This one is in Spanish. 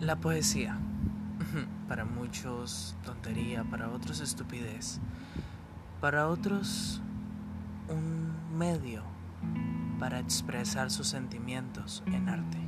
La poesía. Para muchos tontería, para otros estupidez, para otros un medio para expresar sus sentimientos en arte.